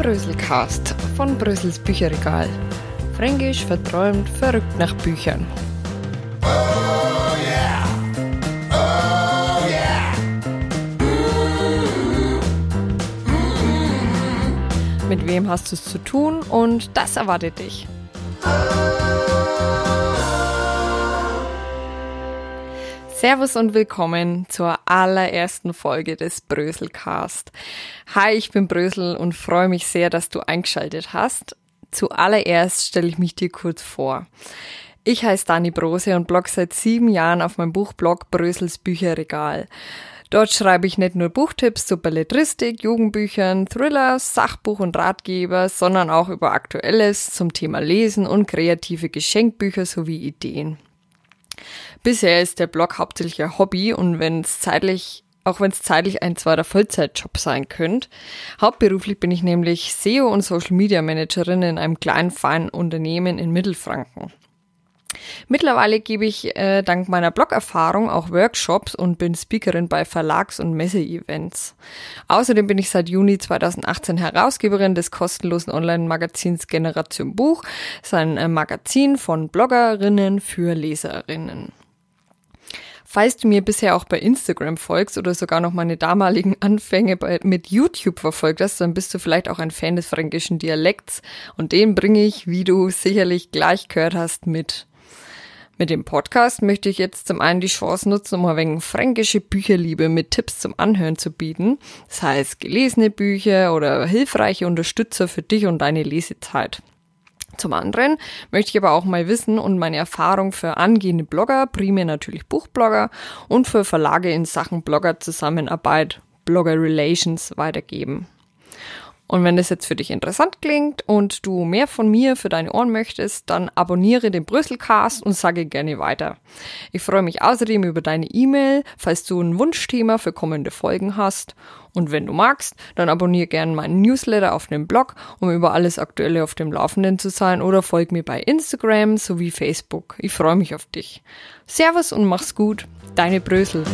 Bröselcast von Brösels Bücherregal. Fränkisch verträumt, verrückt nach Büchern. Mit wem hast du es zu tun und das erwartet dich. Servus und willkommen zur allerersten Folge des Bröselcast. Hi, ich bin Brösel und freue mich sehr, dass du eingeschaltet hast. Zuallererst stelle ich mich dir kurz vor. Ich heiße Dani Brose und blog seit sieben Jahren auf meinem Buchblog Brösels Bücherregal. Dort schreibe ich nicht nur Buchtipps zu Belletristik, Jugendbüchern, Thrillers, Sachbuch und Ratgeber, sondern auch über Aktuelles zum Thema Lesen und kreative Geschenkbücher sowie Ideen. Bisher ist der Blog hauptsächlich ein Hobby und wenn es zeitlich auch wenn es zeitlich ein zweiter Vollzeitjob sein könnte. Hauptberuflich bin ich nämlich SEO und Social Media Managerin in einem kleinen feinen Unternehmen in Mittelfranken. Mittlerweile gebe ich äh, dank meiner Blog-Erfahrung auch Workshops und bin Speakerin bei Verlags- und Messe-Events. Außerdem bin ich seit Juni 2018 Herausgeberin des kostenlosen Online-Magazins Generation Buch. Das ist ein äh, Magazin von Bloggerinnen für Leserinnen. Falls du mir bisher auch bei Instagram folgst oder sogar noch meine damaligen Anfänge bei, mit YouTube verfolgt hast, dann bist du vielleicht auch ein Fan des fränkischen Dialekts und den bringe ich, wie du sicherlich gleich gehört hast, mit. Mit dem Podcast möchte ich jetzt zum einen die Chance nutzen, um ein wenig fränkische Bücherliebe mit Tipps zum Anhören zu bieten. Das heißt, gelesene Bücher oder hilfreiche Unterstützer für dich und deine Lesezeit. Zum anderen möchte ich aber auch mal wissen und meine Erfahrung für angehende Blogger, primär natürlich Buchblogger und für Verlage in Sachen Blogger-Zusammenarbeit, Blogger Relations weitergeben. Und wenn das jetzt für dich interessant klingt und du mehr von mir für deine Ohren möchtest, dann abonniere den Brüsselcast und sage gerne weiter. Ich freue mich außerdem über deine E-Mail, falls du ein Wunschthema für kommende Folgen hast. Und wenn du magst, dann abonniere gerne meinen Newsletter auf dem Blog, um über alles Aktuelle auf dem Laufenden zu sein oder folg mir bei Instagram sowie Facebook. Ich freue mich auf dich. Servus und mach's gut. Deine Brösel.